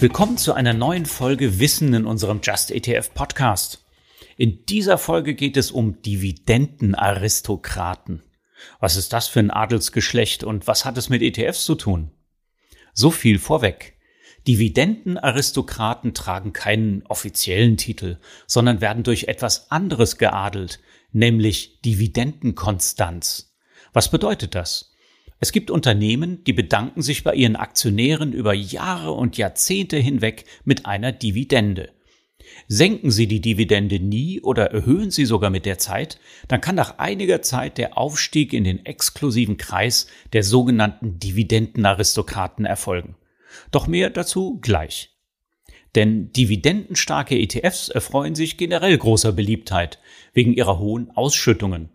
Willkommen zu einer neuen Folge Wissen in unserem Just ETF Podcast. In dieser Folge geht es um Dividendenaristokraten. Was ist das für ein Adelsgeschlecht und was hat es mit ETFs zu tun? So viel vorweg. Dividendenaristokraten tragen keinen offiziellen Titel, sondern werden durch etwas anderes geadelt, nämlich Dividendenkonstanz. Was bedeutet das? Es gibt Unternehmen, die bedanken sich bei ihren Aktionären über Jahre und Jahrzehnte hinweg mit einer Dividende. Senken Sie die Dividende nie oder erhöhen Sie sogar mit der Zeit, dann kann nach einiger Zeit der Aufstieg in den exklusiven Kreis der sogenannten Dividendenaristokraten erfolgen. Doch mehr dazu gleich. Denn dividendenstarke ETFs erfreuen sich generell großer Beliebtheit wegen ihrer hohen Ausschüttungen.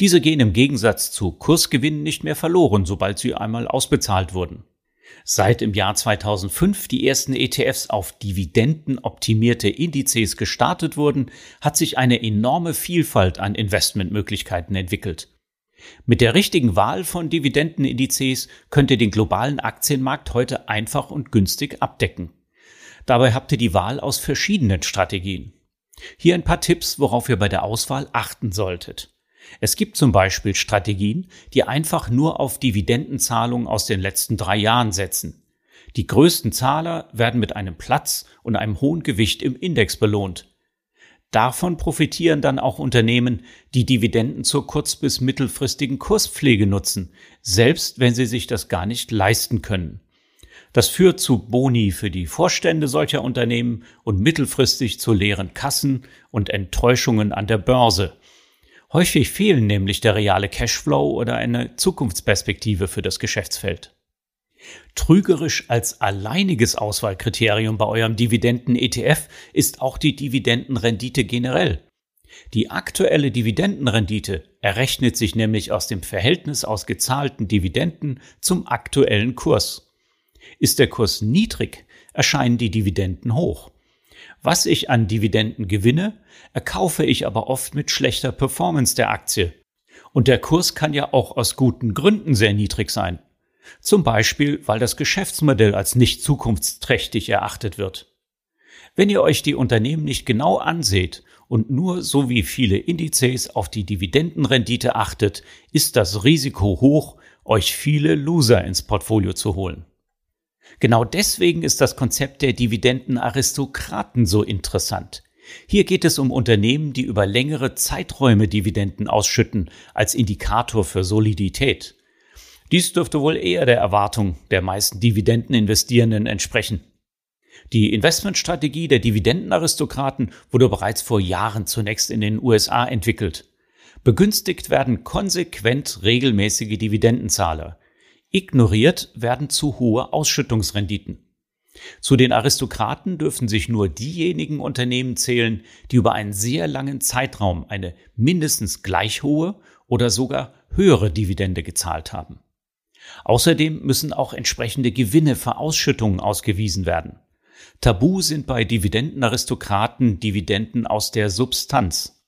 Diese gehen im Gegensatz zu Kursgewinnen nicht mehr verloren, sobald sie einmal ausbezahlt wurden. Seit im Jahr 2005 die ersten ETFs auf dividendenoptimierte Indizes gestartet wurden, hat sich eine enorme Vielfalt an Investmentmöglichkeiten entwickelt. Mit der richtigen Wahl von Dividendenindizes könnt ihr den globalen Aktienmarkt heute einfach und günstig abdecken. Dabei habt ihr die Wahl aus verschiedenen Strategien. Hier ein paar Tipps, worauf ihr bei der Auswahl achten solltet. Es gibt zum Beispiel Strategien, die einfach nur auf Dividendenzahlungen aus den letzten drei Jahren setzen. Die größten Zahler werden mit einem Platz und einem hohen Gewicht im Index belohnt. Davon profitieren dann auch Unternehmen, die Dividenden zur kurz- bis mittelfristigen Kurspflege nutzen, selbst wenn sie sich das gar nicht leisten können. Das führt zu Boni für die Vorstände solcher Unternehmen und mittelfristig zu leeren Kassen und Enttäuschungen an der Börse. Häufig fehlen nämlich der reale Cashflow oder eine Zukunftsperspektive für das Geschäftsfeld. Trügerisch als alleiniges Auswahlkriterium bei eurem Dividenden-ETF ist auch die Dividendenrendite generell. Die aktuelle Dividendenrendite errechnet sich nämlich aus dem Verhältnis aus gezahlten Dividenden zum aktuellen Kurs. Ist der Kurs niedrig, erscheinen die Dividenden hoch. Was ich an Dividenden gewinne, erkaufe ich aber oft mit schlechter Performance der Aktie. Und der Kurs kann ja auch aus guten Gründen sehr niedrig sein. Zum Beispiel, weil das Geschäftsmodell als nicht zukunftsträchtig erachtet wird. Wenn ihr euch die Unternehmen nicht genau anseht und nur so wie viele Indizes auf die Dividendenrendite achtet, ist das Risiko hoch, euch viele Loser ins Portfolio zu holen. Genau deswegen ist das Konzept der Dividendenaristokraten so interessant. Hier geht es um Unternehmen, die über längere Zeiträume Dividenden ausschütten als Indikator für Solidität. Dies dürfte wohl eher der Erwartung der meisten Dividendeninvestierenden entsprechen. Die Investmentstrategie der Dividendenaristokraten wurde bereits vor Jahren zunächst in den USA entwickelt. Begünstigt werden konsequent regelmäßige Dividendenzahler. Ignoriert werden zu hohe Ausschüttungsrenditen. Zu den Aristokraten dürfen sich nur diejenigen Unternehmen zählen, die über einen sehr langen Zeitraum eine mindestens gleich hohe oder sogar höhere Dividende gezahlt haben. Außerdem müssen auch entsprechende Gewinne für Ausschüttungen ausgewiesen werden. Tabu sind bei Dividendenaristokraten Dividenden aus der Substanz.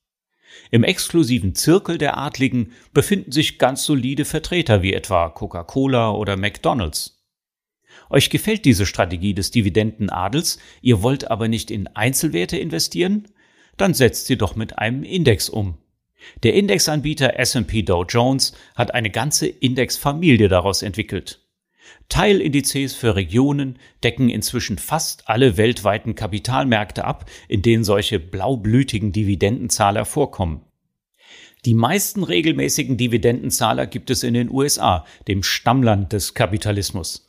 Im exklusiven Zirkel der Adligen befinden sich ganz solide Vertreter wie etwa Coca-Cola oder McDonald's. Euch gefällt diese Strategie des Dividendenadels, ihr wollt aber nicht in Einzelwerte investieren? Dann setzt sie doch mit einem Index um. Der Indexanbieter S&P Dow Jones hat eine ganze Indexfamilie daraus entwickelt. Teilindizes für Regionen decken inzwischen fast alle weltweiten Kapitalmärkte ab, in denen solche blaublütigen Dividendenzahler vorkommen. Die meisten regelmäßigen Dividendenzahler gibt es in den USA, dem Stammland des Kapitalismus.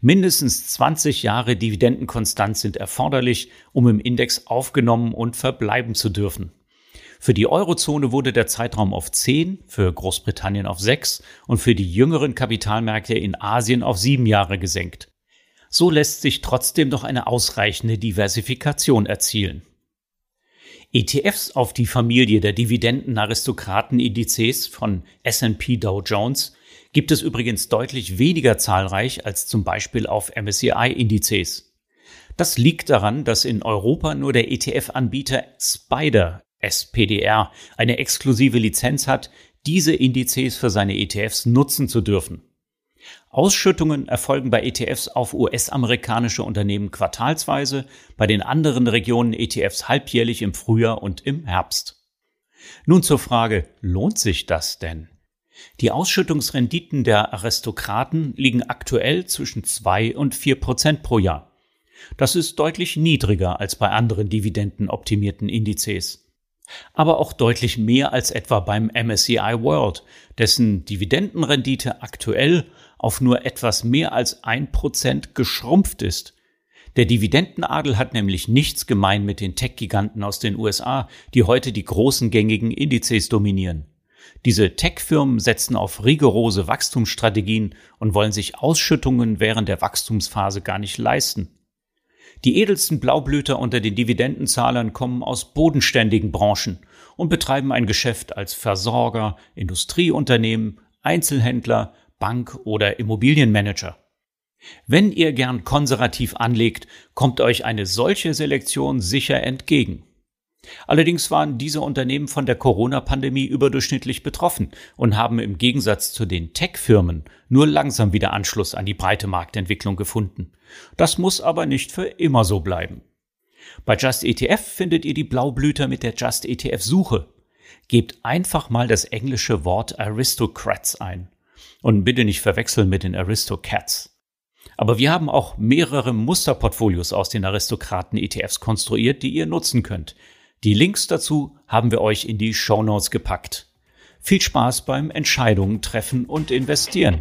Mindestens 20 Jahre Dividendenkonstant sind erforderlich, um im Index aufgenommen und verbleiben zu dürfen. Für die Eurozone wurde der Zeitraum auf 10, für Großbritannien auf 6 und für die jüngeren Kapitalmärkte in Asien auf 7 Jahre gesenkt. So lässt sich trotzdem noch eine ausreichende Diversifikation erzielen. ETFs auf die Familie der Dividendenaristokraten-Indizes von S&P Dow Jones gibt es übrigens deutlich weniger zahlreich als zum Beispiel auf MSCI-Indizes. Das liegt daran, dass in Europa nur der ETF-Anbieter Spider SPDR eine exklusive Lizenz hat, diese Indizes für seine ETFs nutzen zu dürfen. Ausschüttungen erfolgen bei ETFs auf US-amerikanische Unternehmen quartalsweise, bei den anderen Regionen ETFs halbjährlich im Frühjahr und im Herbst. Nun zur Frage, lohnt sich das denn? Die Ausschüttungsrenditen der Aristokraten liegen aktuell zwischen zwei und vier Prozent pro Jahr. Das ist deutlich niedriger als bei anderen dividendenoptimierten Indizes. Aber auch deutlich mehr als etwa beim MSCI World, dessen Dividendenrendite aktuell auf nur etwas mehr als ein Prozent geschrumpft ist. Der Dividendenadel hat nämlich nichts gemein mit den Tech-Giganten aus den USA, die heute die großen gängigen Indizes dominieren. Diese Tech-Firmen setzen auf rigorose Wachstumsstrategien und wollen sich Ausschüttungen während der Wachstumsphase gar nicht leisten. Die edelsten Blaublüter unter den Dividendenzahlern kommen aus bodenständigen Branchen und betreiben ein Geschäft als Versorger, Industrieunternehmen, Einzelhändler, Bank oder Immobilienmanager. Wenn ihr gern konservativ anlegt, kommt euch eine solche Selektion sicher entgegen. Allerdings waren diese Unternehmen von der Corona-Pandemie überdurchschnittlich betroffen und haben im Gegensatz zu den Tech-Firmen nur langsam wieder Anschluss an die breite Marktentwicklung gefunden. Das muss aber nicht für immer so bleiben. Bei Just ETF findet ihr die Blaublüter mit der Just ETF Suche. Gebt einfach mal das englische Wort Aristocrats ein. Und bitte nicht verwechseln mit den Aristocats. Aber wir haben auch mehrere Musterportfolios aus den Aristokraten-ETFs konstruiert, die ihr nutzen könnt. Die Links dazu haben wir euch in die Show Notes gepackt. Viel Spaß beim Entscheidungen treffen und investieren.